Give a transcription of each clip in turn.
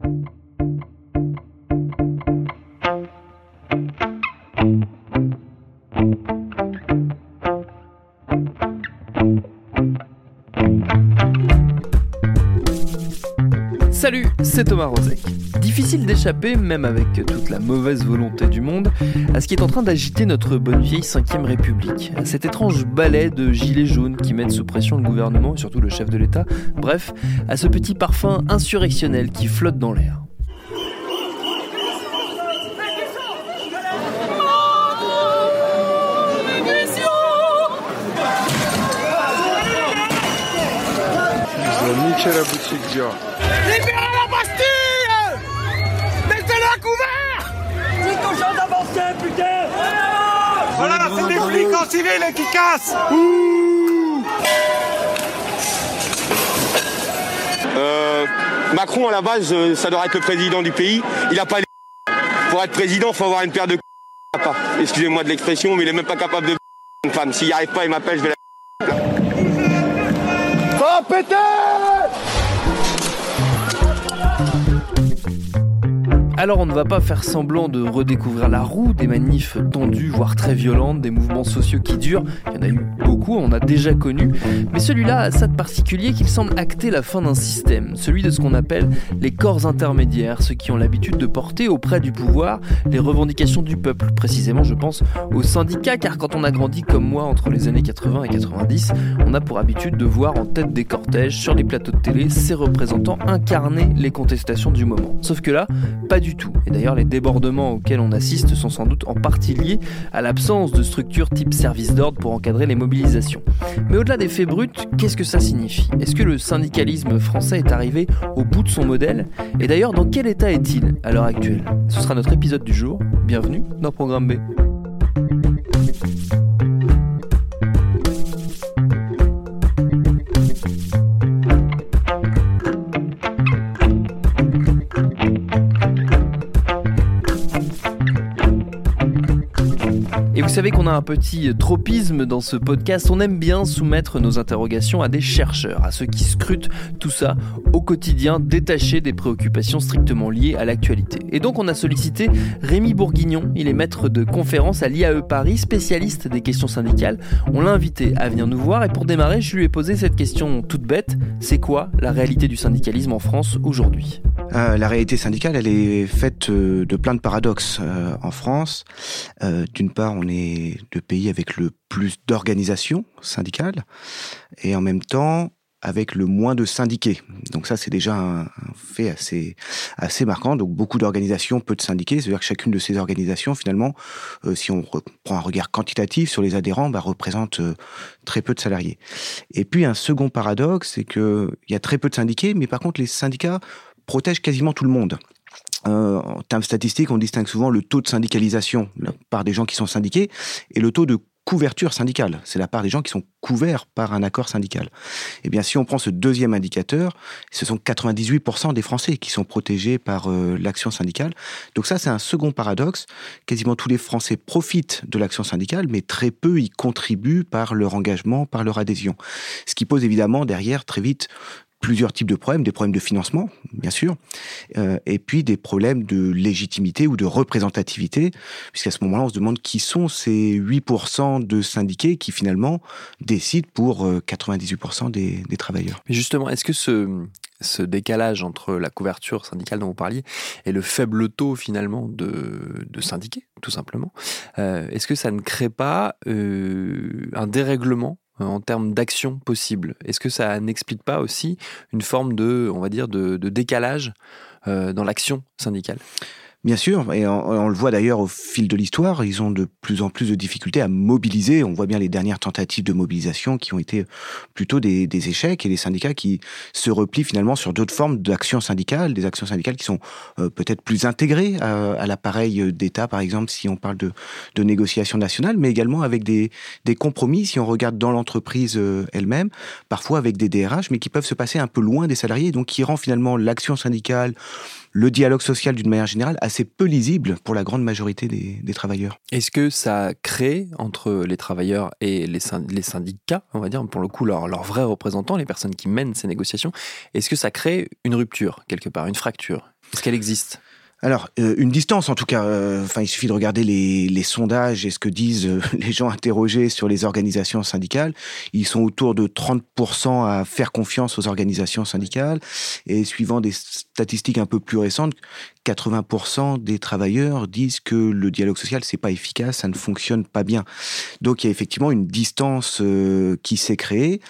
Thank you. Salut, c'est Thomas Rozek. Difficile d'échapper, même avec toute la mauvaise volonté du monde, à ce qui est en train d'agiter notre bonne vieille 5ème République, à cet étrange balai de gilets jaunes qui mettent sous pression le gouvernement et surtout le chef de l'État, bref, à ce petit parfum insurrectionnel qui flotte dans l'air. Voilà, c'est des flics en civil qui cassent Euh, Macron, à la base, euh, ça doit être le président du pays. Il a pas les... Pour être président, faut avoir une paire de. Excusez-moi de l'expression, mais il est même pas capable de une femme. S'il n'y arrive pas, il m'appelle, je vais la... Oh, péter Alors on ne va pas faire semblant de redécouvrir la roue, des manifs tendues, voire très violentes, des mouvements sociaux qui durent, il y en a eu beaucoup, on a déjà connu, mais celui-là a ça de particulier qu'il semble acter la fin d'un système, celui de ce qu'on appelle les corps intermédiaires, ceux qui ont l'habitude de porter auprès du pouvoir les revendications du peuple, précisément je pense aux syndicats, car quand on a grandi comme moi entre les années 80 et 90, on a pour habitude de voir en tête des cortèges, sur les plateaux de télé, ces représentants incarner les contestations du moment. Sauf que là, pas du Et d'ailleurs, les débordements auxquels on assiste sont sans doute en partie liés à l'absence de structures type service d'ordre pour encadrer les mobilisations. Mais au-delà des faits bruts, qu'est-ce que ça signifie? Est-ce que le syndicalisme français est arrivé au bout de son modèle? Et d'ailleurs, dans quel état est-il à l'heure actuelle? Ce sera notre épisode du jour. Bienvenue dans Programme B. savez qu'on a un petit tropisme dans ce podcast, on aime bien soumettre nos interrogations à des chercheurs, à ceux qui scrutent tout ça au quotidien, détachés des préoccupations strictement liées à l'actualité. Et donc on a sollicité Rémi Bourguignon, il est maître de conférence à l'IAE Paris, spécialiste des questions syndicales. On l'a invité à venir nous voir. Et pour démarrer, je lui ai posé cette question toute bête, c'est quoi la réalité du syndicalisme en France aujourd'hui? Euh, la réalité syndicale, elle est faite euh, de plein de paradoxes euh, en France. D'une part, on est le pays avec le plus d'organisations syndicales et en même temps avec le moins de syndiqués. Donc ça, c'est déjà un, fait assez assez marquant. Donc beaucoup d'organisations, peu de syndiqués. C'est-à-dire que chacune de ces organisations, finalement, si on prend un regard quantitatif sur les adhérents, bah, représente très peu de salariés. Et puis un second paradoxe, c'est que il y a très peu de syndiqués, mais par contre, les syndicats protège quasiment tout le monde. Euh, en termes statistiques, on distingue souvent le taux de syndicalisation, la part des gens qui sont syndiqués, et le taux de couverture syndicale. C'est la part des gens qui sont couverts par un accord syndical. Et bien, si on prend ce deuxième indicateur, ce sont 98% des Français qui sont protégés par euh, l'action syndicale. Donc ça, c'est un second paradoxe. Quasiment tous les Français profitent de l'action syndicale, mais très peu y contribuent par leur engagement, par leur adhésion. Ce qui pose évidemment derrière très vite plusieurs types de problèmes, des problèmes de financement, bien sûr, euh, et puis des problèmes de légitimité ou de représentativité, puisqu'à ce moment-là, on se demande qui sont ces 8% de syndiqués qui finalement décident pour 98% des, des, travailleurs. Mais justement, est-ce que ce, décalage entre la couverture syndicale dont vous parliez et le faible taux finalement de, syndiqués, tout simplement, euh, est-ce que ça ne crée pas euh, un dérèglement en termes d'action possible. Est-ce que ça n'explique pas aussi une forme de, on va dire, de, de décalage euh, dans l'action syndicale? Bien sûr, et on, le voit d'ailleurs au fil de l'histoire, ils ont de plus en plus de difficultés à mobiliser. On voit bien les dernières tentatives de mobilisation qui ont été plutôt des, échecs et les syndicats qui se replient finalement sur d'autres formes d'actions syndicales, des actions syndicales qui sont euh, peut-être plus intégrées à, l'appareil d'État, par exemple, si on parle de, de négociations nationales, mais également avec des, des compromis, si on regarde dans l'entreprise euh, elle-même, parfois avec des DRH, mais qui peuvent se passer un peu loin des salariés, donc qui rend finalement l'action syndicale le dialogue social d'une manière générale assez peu lisible pour la grande majorité des, travailleurs. Est-ce que ça crée entre les travailleurs et les, syndicats, on va dire pour le coup leurs vrais représentants, les personnes qui mènent ces négociations, est-ce que ça crée une rupture quelque part, une fracture? Est-ce qu'elle existe? Alors, euh, une distance en tout cas. Euh, il suffit de regarder les, sondages et ce que disent euh, les gens interrogés sur les organisations syndicales. Ils sont autour de 30% à faire confiance aux organisations syndicales. Et suivant des statistiques un peu plus récentes, 80% des travailleurs disent que le dialogue social c'est pas efficace, ça ne fonctionne pas bien. Donc il y a effectivement une distance qui s'est créée,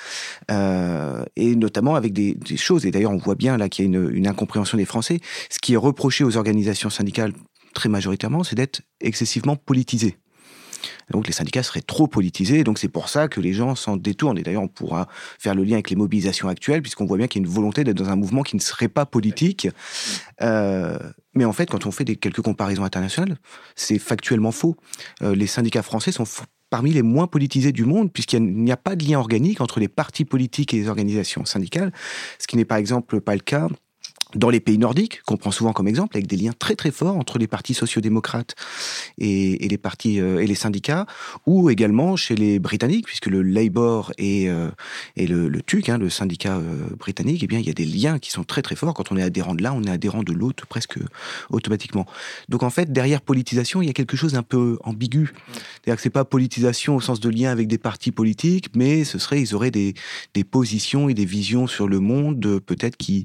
et notamment avec des, choses. Et d'ailleurs on voit bien là qu'il y a une, une incompréhension des Français. Ce qui est reproché aux organisations organisations syndicales, très majoritairement, c'est d'être excessivement politisé. Donc les syndicats seraient trop politisés, donc c'est pour ça que les gens s'en détournent. Et d'ailleurs, on pourra faire le lien avec les mobilisations actuelles, puisqu'on voit bien qu'il y a une volonté d'être dans un mouvement qui ne serait pas politique. Euh, mais en fait, quand on fait des, quelques comparaisons internationales, c'est factuellement faux. Euh, les syndicats français sont parmi les moins politisés du monde, puisqu'il n'y a, pas de lien organique entre les partis politiques et les organisations syndicales, ce qui n'est par exemple pas le cas dans les pays nordiques, qu'on prend souvent comme exemple, avec des liens très très forts entre les partis sociodémocrates et, et les euh, syndicats, ou également chez les Britanniques, puisque le Labour et, euh, le, TUC, hein, le syndicat euh, britannique, eh bien il y a des liens qui sont très très forts. Quand on est adhérent de l'un, on est adhérent de l'autre presque automatiquement. Donc en fait, derrière politisation, il y a quelque chose d'un peu ambigu. C'est-à-dire que c'est pas politisation au sens de lien avec des partis politiques, mais ce serait, ils auraient des, positions et des visions sur le monde peut-être qui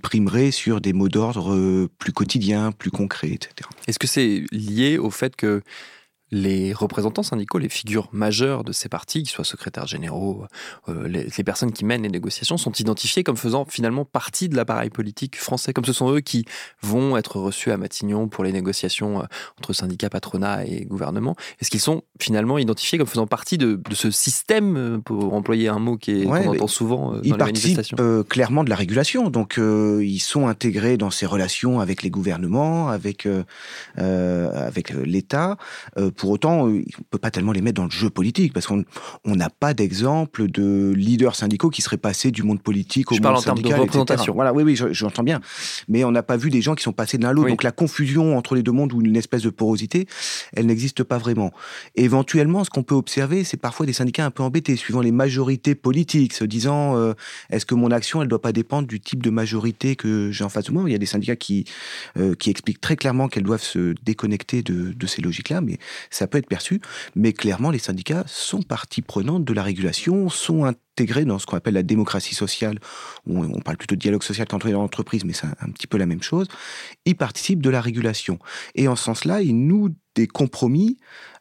primeraient sur des mots d'ordre euh, plus quotidiens, plus concrets, etc. Est-ce que c'est lié au fait que les représentants syndicaux, les figures majeures de ces partis, qu'ils soient secrétaires généraux, euh, les, personnes qui mènent les négociations, sont identifiées comme faisant finalement partie de l'appareil politique français, comme ce sont eux qui vont être reçus à Matignon pour les négociations euh, entre syndicats, patronat et gouvernement. Est-ce qu'ils sont finalement identifiés comme faisant partie de, ce système, euh, pour employer un mot qui est, qu'on entend souvent dans les manifestations? Ils participent clairement de la régulation, donc ils sont intégrés dans ces relations avec les gouvernements, avec, avec l'État pour autant, euh, on ne peut pas tellement les mettre dans le jeu politique, parce qu'on n'a pas d'exemple de leaders syndicaux qui seraient passés du monde politique au je monde parle en termes de représentation. Voilà, oui, oui, j'entends bien. Mais on n'a pas vu des gens qui sont passés de l'un à l'autre. Donc la confusion entre les deux mondes ou une espèce de porosité, elle n'existe pas vraiment. éventuellement, ce qu'on peut observer, c'est parfois des syndicats un peu embêtés, suivant les majorités politiques, se disant euh, est-ce que mon action, elle ne doit pas dépendre du type de majorité que j'ai en face de moi? Il y a des syndicats qui, euh, qui expliquent très clairement qu'elles doivent se déconnecter de, de ces logiques-là, mais ça peut être perçu, mais clairement, les syndicats sont partie prenante de la régulation, sont intégrés dans ce qu'on appelle la démocratie sociale, on parle plutôt de dialogue social quand dans l'entreprise, mais c'est un, petit peu la même chose. Ils participent de la régulation. Et en ce sens-là, ils nouent des compromis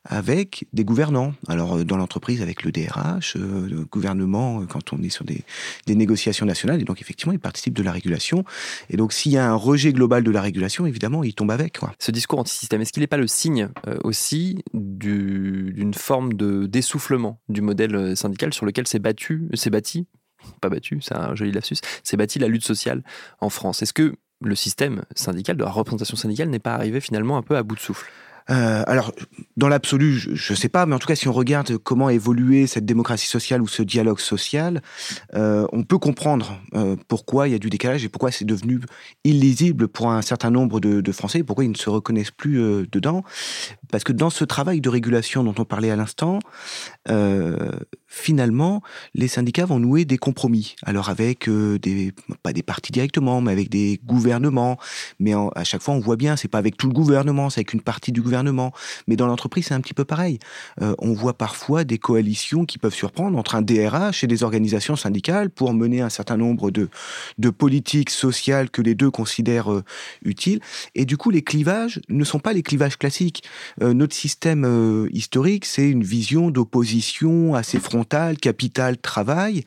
avec des gouvernants. Alors euh, dans l'entreprise avec le DRH, euh, le gouvernement euh, quand on est sur des, négociations nationales, et donc effectivement il participe de la régulation. Et donc s'il y a un rejet global de la régulation, évidemment il tombe avec. Ce discours anti-système, est-ce qu'il n'est pas le signe aussi d'une forme de d'essoufflement du modèle syndical sur lequel s'est battu, s'est bâti, pas battu, c'est un joli lapsus, s'est bâti la lutte sociale en France? Est-ce que le système syndical, de la représentation syndicale, n'est pas arrivé finalement un peu à bout de souffle? Euh, alors, dans l'absolu, je ne sais pas, mais en tout cas, si on regarde comment évoluer cette démocratie sociale ou ce dialogue social, euh, on peut comprendre euh, pourquoi il y a du décalage et pourquoi c'est devenu illisible pour un certain nombre de, de Français, pourquoi ils ne se reconnaissent plus dedans. Parce que dans ce travail de régulation dont on parlait à l'instant, finalement, les syndicats vont nouer des compromis. Alors avec des, pas des partis directement, mais avec des gouvernements. Mais à chaque fois, on voit bien, c'est pas avec tout le gouvernement, c'est avec une partie du gouvernement Mais dans l'entreprise, c'est un petit peu pareil. Euh, on voit parfois des coalitions qui peuvent surprendre entre un DRH et des organisations syndicales pour mener un certain nombre de, politiques sociales que les deux considèrent euh, utiles. Et du coup, les clivages ne sont pas les clivages classiques. Euh, notre système historique, c'est une vision d'opposition assez frontale, capital, travail.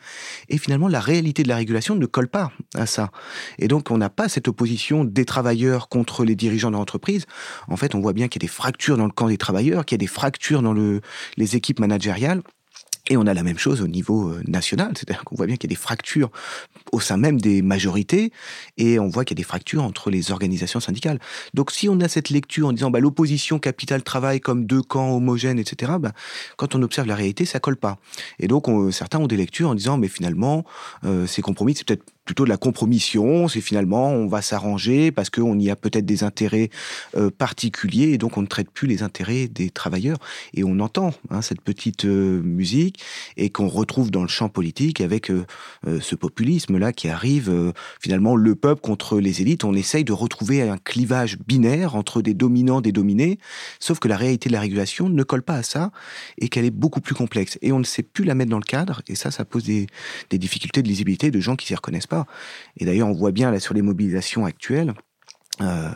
Et finalement, la réalité de la régulation ne colle pas à ça. Et donc, on n'a pas cette opposition des travailleurs contre les dirigeants de l'entreprise. En fait, on voit bien qu'il y a des fractures dans le camp des travailleurs, qu'il y a des fractures dans le, les équipes managériales. Et on a la même chose au niveau euh, national, c'est-à-dire qu'on voit bien qu'il y a des fractures au sein même des majorités, et on voit qu'il y a des fractures entre les organisations syndicales. Donc si on a cette lecture en disant bah, l'opposition capital-travail comme deux camps homogènes, etc., bah, quand on observe la réalité, ça colle pas. Et donc on, certains ont des lectures en disant mais finalement, euh, ces compromis, c'est peut-être plutôt de la compromission, c'est finalement on va s'arranger parce qu'on y a peut-être des intérêts euh, particuliers et donc on ne traite plus les intérêts des travailleurs. Et on entend hein, cette petite euh, musique et qu'on retrouve dans le champ politique avec euh, ce populisme-là qui arrive finalement le peuple contre les élites. On essaye de retrouver un clivage binaire entre des dominants, des dominés, sauf que la réalité de la régulation ne colle pas à ça et qu'elle est beaucoup plus complexe. Et on ne sait plus la mettre dans le cadre et ça, ça pose des, des difficultés de lisibilité de gens qui s'y reconnaissent pas. Et d'ailleurs, on voit bien là sur les mobilisations actuelles, euh,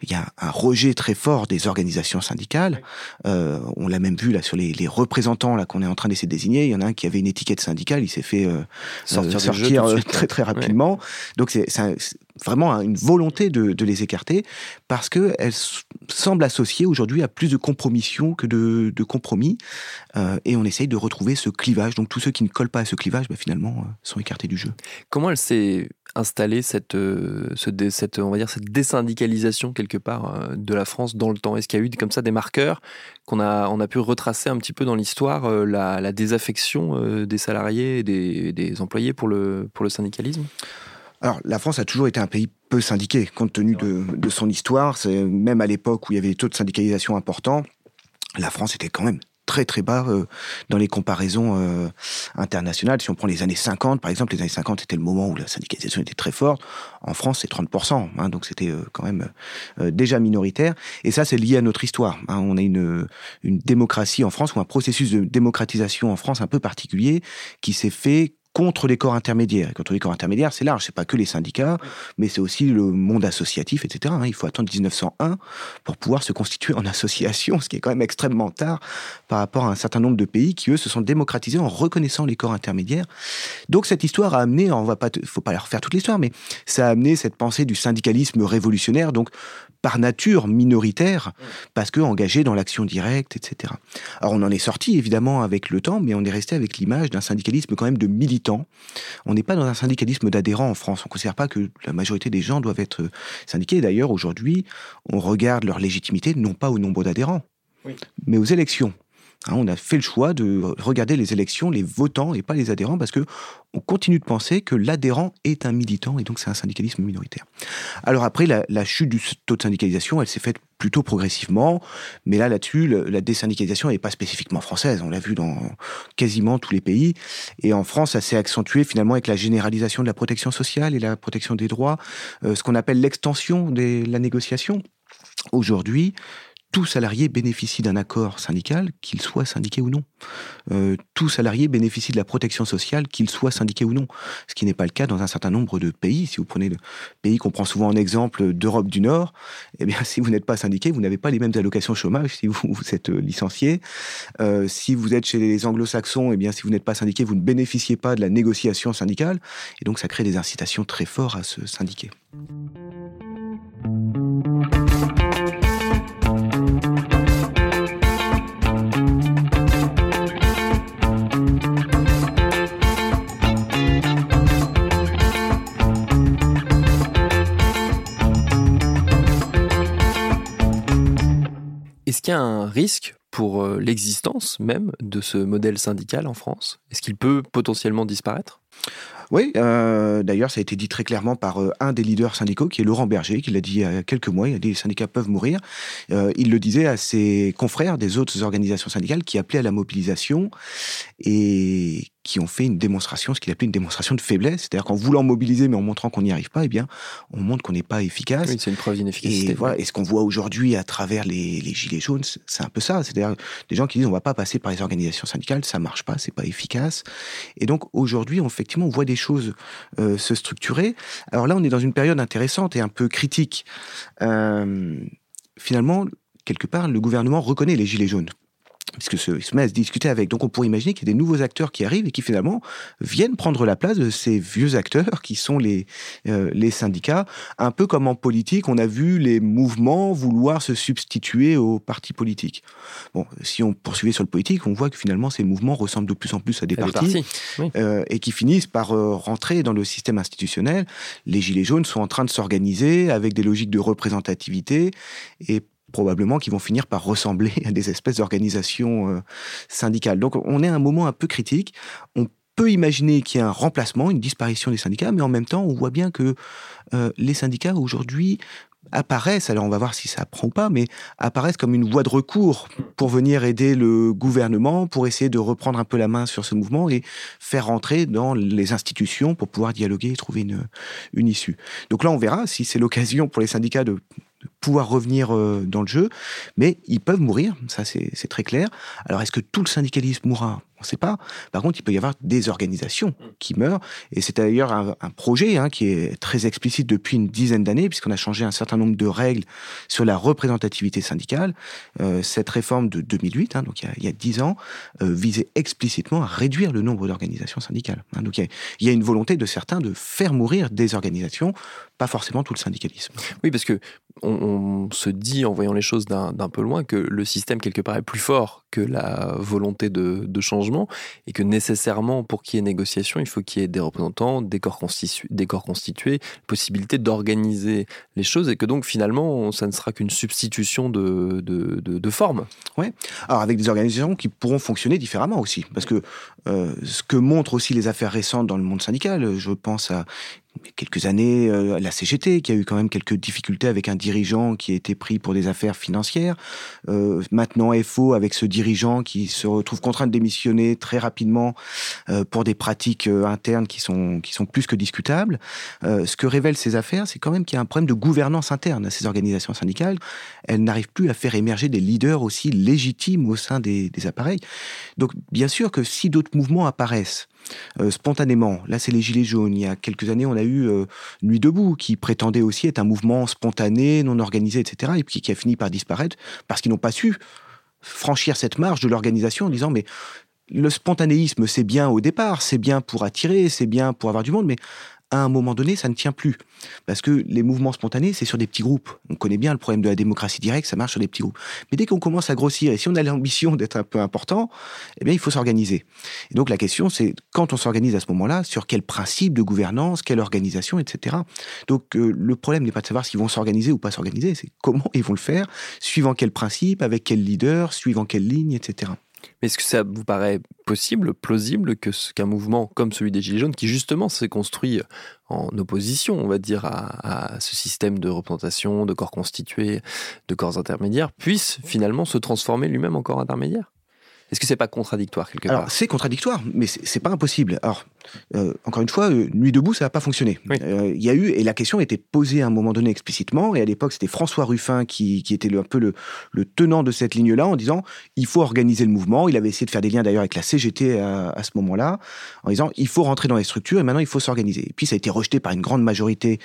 il y a un rejet très fort des organisations syndicales. Euh, on l'a même vu là sur les, les représentants là qu'on est en train d'essayer de désigner. Il y en a un qui avait une étiquette syndicale, il s'est fait euh, Sortir très très rapidement. Donc c'est c'est un- c'est vraiment une volonté de, les écarter parce que elles s- semblent associées aujourd'hui à plus de compromission que de, compromis. Euh, et on essaye de retrouver ce clivage. Donc tous ceux qui ne collent pas à ce clivage, bah, finalement, euh, sont écartés du jeu. Comment elle s'est installée cette, euh, cette, on va dire, cette désyndicalisation quelque part de la France dans le temps? Est-ce qu'il y a eu comme ça des marqueurs qu'on a, on a pu retracer un petit peu dans l'histoire la, désaffection des salariés et des, des employés pour le, pour le syndicalisme? Alors, la France a toujours été un pays peu syndiqué, compte tenu de, de son histoire. C'est même à l'époque où il y avait des taux de syndicalisation importants, la France était quand même très très bas euh, dans les comparaisons euh, internationales. Si on prend les années 50, par exemple, les années 50 c'était le moment où la syndicalisation était très forte. En France, c'est 30%, hein, donc c'était euh, quand même euh, déjà minoritaire. Et ça, c'est lié à notre histoire. hein. On a une, une démocratie en France, ou un processus de démocratisation en France un peu particulier, qui s'est fait contre les corps intermédiaires. Et contre les corps intermédiaires, c'est large, c'est pas que les syndicats, mais c'est aussi le monde associatif, etc. hein. Il faut attendre 1901 pour pouvoir se constituer en association, ce qui est quand même extrêmement tard par rapport à un certain nombre de pays qui, eux, se sont démocratisés en reconnaissant les corps intermédiaires. Donc cette histoire a amené, on va pas, faut pas la refaire toute l'histoire, mais ça a amené cette pensée du syndicalisme révolutionnaire, donc par nature minoritaire, parce que engagé dans l'action directe, etc. Alors on en est sorti évidemment avec le temps, mais on est resté avec l'image d'un syndicalisme quand même de militants. On n'est pas dans un syndicalisme d'adhérents en France. On ne considère pas que la majorité des gens doivent être syndiqués. D'ailleurs, aujourd'hui, on regarde leur légitimité non pas au nombre d'adhérents, mais aux élections. Hein, on a fait le choix de regarder les élections, les votants et pas les adhérents, parce que on continue de penser que l'adhérent est un militant et donc c'est un syndicalisme minoritaire. Alors après, la, chute du taux de syndicalisation, elle s'est faite plutôt progressivement, mais là, là-dessus, la désyndicalisation n'est pas spécifiquement française. On l'a vu dans quasiment tous les pays. Et en France, ça s'est accentué finalement avec la généralisation de la protection sociale et la protection des droits, euh, ce qu'on appelle l'extension de la négociation. Aujourd'hui, tout salarié bénéficie d'un accord syndical, qu'il soit syndiqué ou non. Euh, tout salarié bénéficie de la protection sociale, qu'il soit syndiqué ou non. Ce qui n'est pas le cas dans un certain nombre de pays. Si vous prenez le pays qu'on prend souvent en exemple d'Europe du Nord, eh bien, si vous n'êtes pas syndiqué, vous n'avez pas les mêmes allocations chômage si vous, vous êtes euh, licencié. Euh, si vous êtes chez les anglo-saxons, eh bien, si vous n'êtes pas syndiqué, vous ne bénéficiez pas de la négociation syndicale. Et donc, ça crée des incitations très fortes à se syndiquer. Risque pour euh, l'existence même de ce modèle syndical en France? Est-ce qu'il peut potentiellement disparaître? Oui, euh, d'ailleurs, ça a été dit très clairement par euh, un des leaders syndicaux, qui est Laurent Berger, qui l'a dit il y a quelques mois. Il a dit les syndicats peuvent mourir. Il le disait à ses confrères des autres organisations syndicales qui appelaient à la mobilisation et qui ont fait une démonstration, ce qu'il appelait une démonstration de faiblesse, c'est-à-dire qu'en voulant mobiliser mais en montrant qu'on n'y arrive pas, eh bien, on montre qu'on n'est pas efficace. Oui, c'est une preuve d'inefficacité. Et voilà, et ce qu'on voit aujourd'hui à travers les, les, gilets jaunes, c'est un peu ça, c'est-à-dire des gens qui disent on va pas passer par les organisations syndicales, ça marche pas, c'est pas efficace. Et donc aujourd'hui, on, effectivement, on voit des choses euh, se structurer. Alors là, on est dans une période intéressante et un peu critique. Euh, finalement, quelque part, le gouvernement reconnaît les gilets jaunes puisque se, se met à se discuter avec. Donc on pourrait imaginer qu'il y a des nouveaux acteurs qui arrivent et qui finalement viennent prendre la place de ces vieux acteurs qui sont les, euh, les syndicats. Un peu comme en politique, on a vu les mouvements vouloir se substituer aux partis politiques. Bon, si on poursuivait sur le politique, on voit que finalement ces mouvements ressemblent de plus en plus à des À partis, des partis, oui. euh, et qui finissent par euh, rentrer dans le système institutionnel. Les Gilets jaunes sont en train de s'organiser avec des logiques de représentativité et probablement qui vont finir par ressembler à des espèces d'organisations euh, syndicales. Donc on est à un moment un peu critique. On peut imaginer qu'il y a un remplacement, une disparition des syndicats, mais en même temps, on voit bien que euh, les syndicats aujourd'hui apparaissent, alors on va voir si ça prend ou pas, mais apparaissent comme une voie de recours pour venir aider le gouvernement, pour essayer de reprendre un peu la main sur ce mouvement et faire rentrer dans les institutions pour pouvoir dialoguer et trouver une, une issue. Donc là, on verra si c'est l'occasion pour les syndicats de de pouvoir revenir euh, dans le jeu, mais ils peuvent mourir, ça c'est c'est très clair. Alors est-ce que tout le syndicalisme mourra? On ne sait pas. Par contre, il peut y avoir des organisations qui meurent, et c'est d'ailleurs un, un projet hein, qui est très explicite depuis une dizaine d'années, puisqu'on a changé un certain nombre de règles sur la représentativité syndicale. Euh, cette réforme de 2008, hein, donc il y a, 10 ans, euh, visait explicitement à réduire le nombre d'organisations syndicales. hein. donc il y, a, il y a une volonté de certains de faire mourir des organisations, pas forcément tout le syndicalisme. Oui, parce que on, on se dit en voyant les choses d'un d'un peu loin que le système quelque part est plus fort que la volonté de, de changement et que nécessairement pour qu'il y ait négociation, il faut qu'il y ait des représentants, des corps, constitués, possibilité d'organiser les choses et que donc finalement ça ne sera qu'une substitution de, de, forme. Alors avec des organisations qui pourront fonctionner différemment aussi, parce que euh, ce que montrent aussi les affaires récentes dans le monde syndical, je pense à quelques années euh, la CGT qui a eu quand même quelques difficultés avec un dirigeant qui a été pris pour des affaires financières. Euh, maintenant FO avec ce dirigeant qui se retrouve contraint de démissionner très rapidement euh, pour des pratiques euh, internes qui sont qui sont plus que discutables. Euh, ce que révèlent ces affaires, c'est quand même qu'il y a un problème de gouvernance interne à ces organisations syndicales. Elles n'arrivent plus à faire émerger des leaders aussi légitimes au sein des, des appareils. Donc bien sûr que si d'autres mouvements apparaissent euh, spontanément, là c'est les Gilets jaunes, il y a quelques années on a eu euh, Nuit debout qui prétendait aussi être un mouvement spontané, non organisé, etc. et puis qui a fini par disparaître parce qu'ils n'ont pas su franchir cette marge de l'organisation en disant mais le spontanéisme c'est bien au départ, c'est bien pour attirer, c'est bien pour avoir du monde, mais à un moment donné, ça ne tient plus. Parce que les mouvements spontanés, c'est sur des petits groupes. On connaît bien le problème de la démocratie directe, ça marche sur des petits groupes. Mais dès qu'on commence à grossir, et si on a l'ambition d'être un peu important, eh bien, il faut s'organiser. Et donc, la question, c'est quand on s'organise à ce moment-là, sur quel principe de gouvernance, quelle organisation, etc. Donc, euh, le problème n'est pas de savoir s'ils vont s'organiser ou pas s'organiser, c'est comment ils vont le faire, suivant quel principe, avec quel leader, suivant quelle ligne, etc. Mais est-ce que ça vous paraît possible, plausible, qu'un mouvement comme celui des Gilets jaunes, qui justement s'est construit en opposition, on va dire, à, à ce système de représentation, de corps constitués, de corps intermédiaires, puisse finalement se transformer lui-même en corps intermédiaire? Est-ce que c'est pas contradictoire quelque Alors, part? c'est contradictoire, mais c'est pas impossible. Alors, euh, encore une fois, euh, Nuit debout, ça n'a pas fonctionné. Oui. Euh, Il y a eu, et la question a été posée à un moment donné explicitement, et à l'époque, c'était François Ruffin qui, qui était le- un peu le, le tenant de cette ligne-là, en disant il faut organiser le mouvement. Il avait essayé de faire des liens d'ailleurs avec la CGT à, à ce moment-là, en disant il faut rentrer dans les structures, et maintenant il faut s'organiser. Et puis, ça a été rejeté par une grande majorité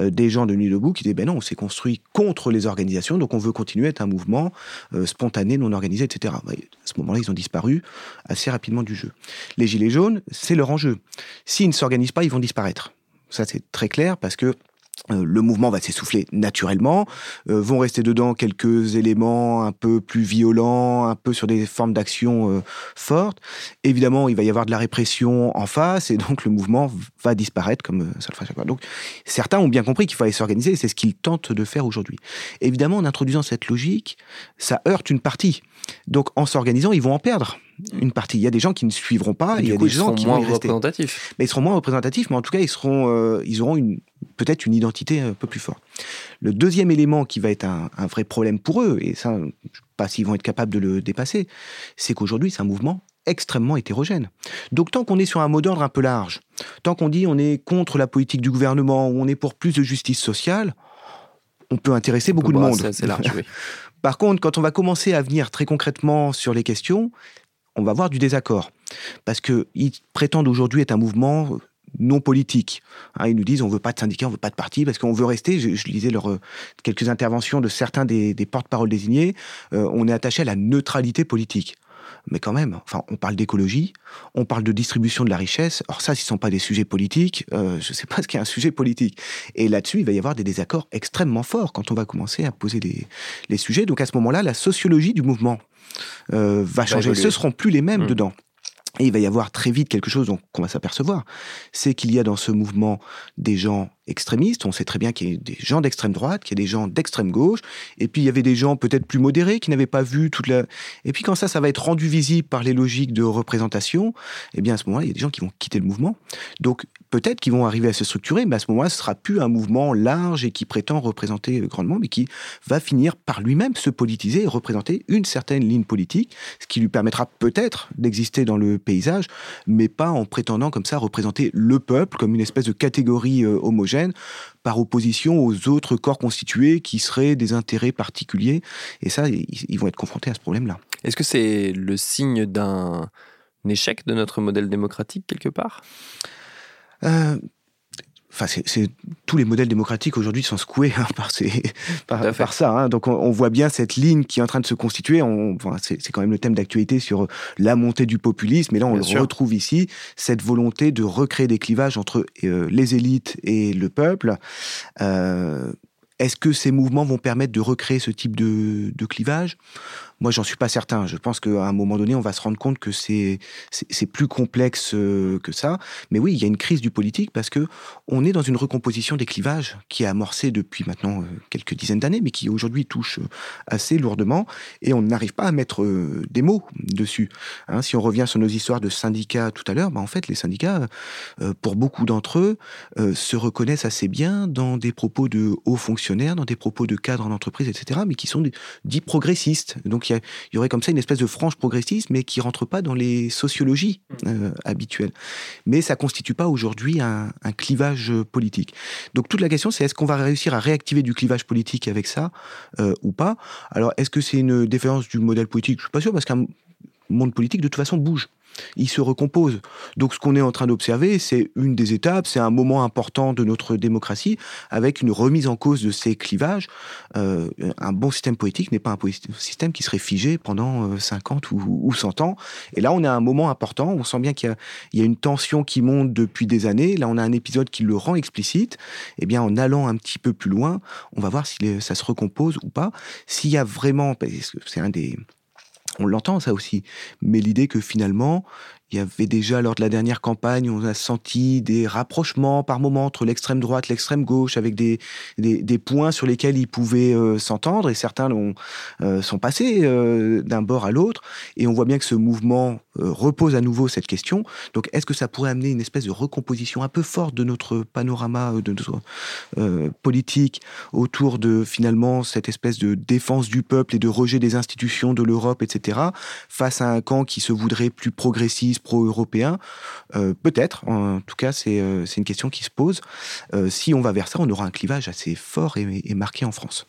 des gens de Nuit debout qui disaient ben non, on s'est construit contre les organisations, donc on veut continuer à être un mouvement spontané, non organisé, etc. À ce moment-là, disparu assez rapidement du jeu. Les Gilets jaunes, c'est leur enjeu. S'ils ne s'organisent pas, ils vont disparaître. Ça, c'est très clair parce que le mouvement va s'essouffler naturellement, euh, vont rester dedans quelques éléments un peu plus violents, un peu sur des formes d'action euh, fortes. Évidemment, il va y avoir de la répression en face et donc le mouvement va disparaître comme euh, ça le à chaque fois. Donc certains ont bien compris qu'il fallait s'organiser et c'est ce qu'ils tentent de faire aujourd'hui. Évidemment, en introduisant cette logique, ça heurte une partie. Donc en s'organisant, ils vont en perdre une partie. Il y a des gens qui ne suivront pas, il y a coup, des gens qui moins vont y rester représentatifs. mais ils seront moins représentatifs, mais en tout cas, ils, seront, euh, ils auront une, peut-être une identité un peu plus forte. Le deuxième élément qui va être un, un vrai problème pour eux, et ça, je ne sais pas s'ils vont être capables de le dépasser, c'est qu'aujourd'hui, c'est un mouvement extrêmement hétérogène. Donc tant qu'on est sur un mot d'ordre un peu large, tant qu'on dit on est contre la politique du gouvernement ou on est pour plus de justice sociale, on peut intéresser beaucoup de monde. Par contre, quand on va commencer à venir très concrètement sur les questions, on va avoir du désaccord. Parce qu'ils prétendent aujourd'hui être un mouvement non politique. Hein, ils nous disent on veut pas de syndicats, on veut pas de parti, parce qu'on veut rester. Je, lisais quelques interventions de certains des, porte-paroles désignés. Euh, on est attaché à la neutralité politique. Mais quand même, enfin, on parle d'écologie, on parle de distribution de la richesse. Or ça, ce ne sont pas des sujets politiques, euh, je ne sais pas ce qu'est un sujet politique. Et là-dessus, il va y avoir des désaccords extrêmement forts quand on va commencer à poser les, sujets. Donc à ce moment-là, la sociologie du mouvement va changer. Ce ne seront plus les mêmes mmh. dedans. Et il va y avoir très vite quelque chose qu'on va s'apercevoir, c'est qu'il y a dans ce mouvement des gens extrémistes. On sait très bien qu'il y a des gens d'extrême droite, qu'il y a des gens d'extrême gauche, et puis il y avait des gens peut-être plus modérés qui n'avaient pas vu toute la. Et puis quand ça, ça va être rendu visible par les logiques de représentation, eh bien à ce moment-là, il y a des gens qui vont quitter le mouvement. Donc peut-être qu'ils vont arriver à se structurer, mais à ce moment-là, ce sera plus un mouvement large et qui prétend représenter grandement, mais qui va finir par lui-même se politiser et représenter une certaine ligne politique, ce qui lui permettra peut-être d'exister dans le paysage, mais pas en prétendant comme ça représenter le peuple comme une espèce de catégorie euh, homogène par opposition aux autres corps constitués qui seraient des intérêts particuliers. Et ça, ils vont être confrontés à ce problème-là. Est-ce que c'est le signe d'un échec de notre modèle démocratique quelque part? Euh, Enfin, c'est tous les modèles démocratiques aujourd'hui sont secoués hein, par, par, ça. Hein. Donc, on, voit bien cette ligne qui est en train de se constituer. Enfin, c'est quand même le thème d'actualité sur la montée du populisme. Et là, on le retrouve ici, cette volonté de recréer des clivages entre euh, les élites et le peuple. Euh, Est-ce que ces mouvements vont permettre de recréer ce type de, de clivage? Moi, j'en suis pas certain. Je pense qu'à un moment donné, on va se rendre compte que c'est c'est plus complexe euh, que ça. Mais oui, il y a une crise du politique parce que on est dans une recomposition des clivages qui est amorcée depuis maintenant euh, quelques dizaines d'années, mais qui aujourd'hui touche euh, assez lourdement, et on n'arrive pas à mettre des mots dessus. Hein, si on revient sur nos histoires de syndicats tout à l'heure, bah en fait, les syndicats, pour beaucoup d'entre eux, se reconnaissent assez bien dans des propos de hauts fonctionnaires, dans des propos de cadres en entreprise, etc., mais qui sont dits progressistes. Donc il y, aurait comme ça une espèce de frange progressisme, mais qui rentre pas dans les sociologies mmh. euh, habituelles. Mais ça constitue pas aujourd'hui un, clivage politique. Donc toute la question, c'est est-ce qu'on va réussir à réactiver du clivage politique avec ça euh, ou pas? Alors est-ce que c'est une déférence du modèle politique? Je suis pas sûr parce qu'un monde politique de toute façon bouge il se recompose. Donc ce qu'on est en train d'observer, c'est une des étapes, c'est un moment important de notre démocratie, avec une remise en cause de ces clivages. Euh, un bon système politique n'est pas un système qui serait figé pendant 50 euh, ou, 100 ans. Et là, on à un moment important, on sent bien qu'il y, a une tension qui monte depuis des années. Là, on a un épisode qui le rend explicite. Eh bien, en allant un petit peu plus loin, on va voir si ça se recompose ou pas. S'il y a vraiment, c'est un des on l'entend ça aussi. Mais l'idée que finalement, il y avait déjà lors de la dernière campagne, on a senti des rapprochements par moments entre l'extrême droite, l'extrême gauche, avec des, des, points sur lesquels ils pouvaient euh, s'entendre, et certains euh, sont passés euh, d'un bord à l'autre, et on voit bien que ce mouvement repose à nouveau cette question. Donc est-ce que ça pourrait amener une espèce de recomposition un peu forte de notre panorama, de notre politique, autour de finalement cette espèce de défense du peuple et de rejet des institutions de l'Europe, etc., face à un camp qui se voudrait plus progressiste, pro-européen euh, Peut-être. En tout cas, c'est euh, une question qui se pose. Euh, si on va vers ça, on aura un clivage assez fort et marqué en France.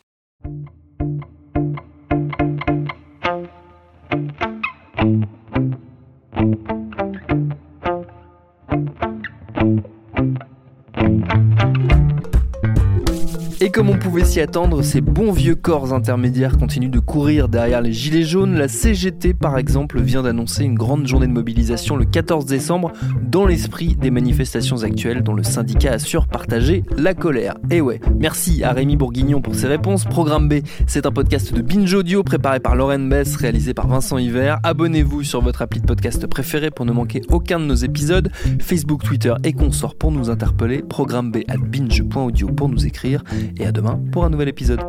Comme on pouvait s'y attendre, ces bons vieux corps intermédiaires continuent de courir derrière les gilets jaunes. La CGT, par exemple, vient d'annoncer une grande journée de mobilisation le 14 décembre dans l'esprit des manifestations actuelles dont le syndicat assure partager la colère. Et ouais, merci à Rémi Bourguignon pour ses réponses. Programme B, c'est un podcast de Binge Audio préparé par Lauren Bess, réalisé par Vincent Hiver. Abonnez-vous sur votre appli de podcast préféré pour ne manquer aucun de nos épisodes. Facebook, Twitter et consorts pour nous interpeller. Programme B at binge.audio pour nous écrire et à demain pour un nouvel épisode.